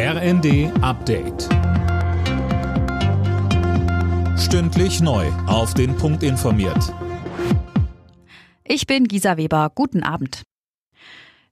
RND Update. Stündlich neu. Auf den Punkt informiert. Ich bin Gisa Weber. Guten Abend.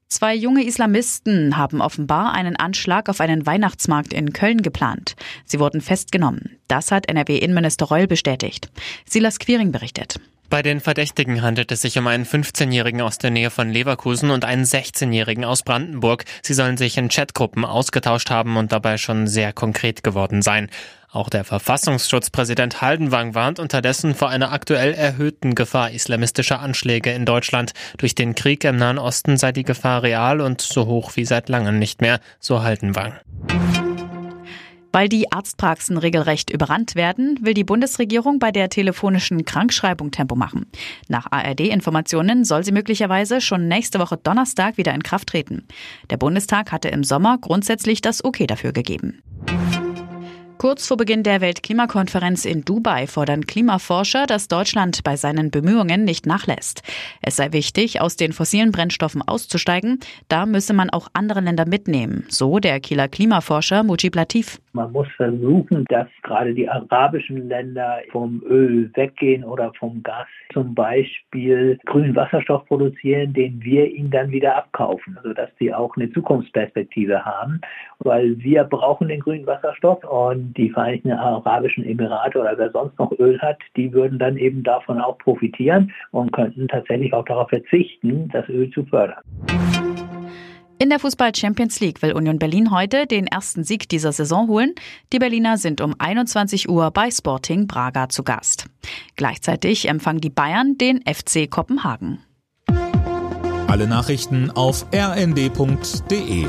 Zwei junge Islamisten haben offenbar einen Anschlag auf einen Weihnachtsmarkt in Köln geplant. Sie wurden festgenommen. Das hat NRW-Innenminister Reul bestätigt. Silas Quiring berichtet. Bei den Verdächtigen handelt es sich um einen 15-Jährigen aus der Nähe von Leverkusen und einen 16-Jährigen aus Brandenburg. Sie sollen sich in Chatgruppen ausgetauscht haben und dabei schon sehr konkret geworden sein. Auch der Verfassungsschutzpräsident Haldenwang warnt unterdessen vor einer aktuell erhöhten Gefahr islamistischer Anschläge in Deutschland. Durch den Krieg im Nahen Osten sei die Gefahr real und so hoch wie seit langem nicht mehr, so Haldenwang. Weil die Arztpraxen regelrecht überrannt werden, will die Bundesregierung bei der telefonischen Krankschreibung Tempo machen. Nach ARD-Informationen soll sie möglicherweise schon nächste Woche Donnerstag wieder in Kraft treten. Der Bundestag hatte im Sommer grundsätzlich das Okay dafür gegeben. Kurz vor Beginn der Weltklimakonferenz in Dubai fordern Klimaforscher, dass Deutschland bei seinen Bemühungen nicht nachlässt. Es sei wichtig, aus den fossilen Brennstoffen auszusteigen. Da müsse man auch andere Länder mitnehmen, so der Kieler Klimaforscher Mujib Latif. Man muss versuchen, dass gerade die arabischen Länder vom Öl weggehen oder vom Gas zum Beispiel grünen Wasserstoff produzieren, den wir ihnen dann wieder abkaufen, sodass sie auch eine Zukunftsperspektive haben, weil wir brauchen den grünen Wasserstoff und die Vereinigten Arabischen Emirate oder wer sonst noch Öl hat, die würden dann eben davon auch profitieren und könnten tatsächlich auch darauf verzichten, das Öl zu fördern. In der Fußball Champions League will Union Berlin heute den ersten Sieg dieser Saison holen. Die Berliner sind um 21 Uhr bei Sporting Braga zu Gast. Gleichzeitig empfangen die Bayern den FC Kopenhagen. Alle Nachrichten auf rnd.de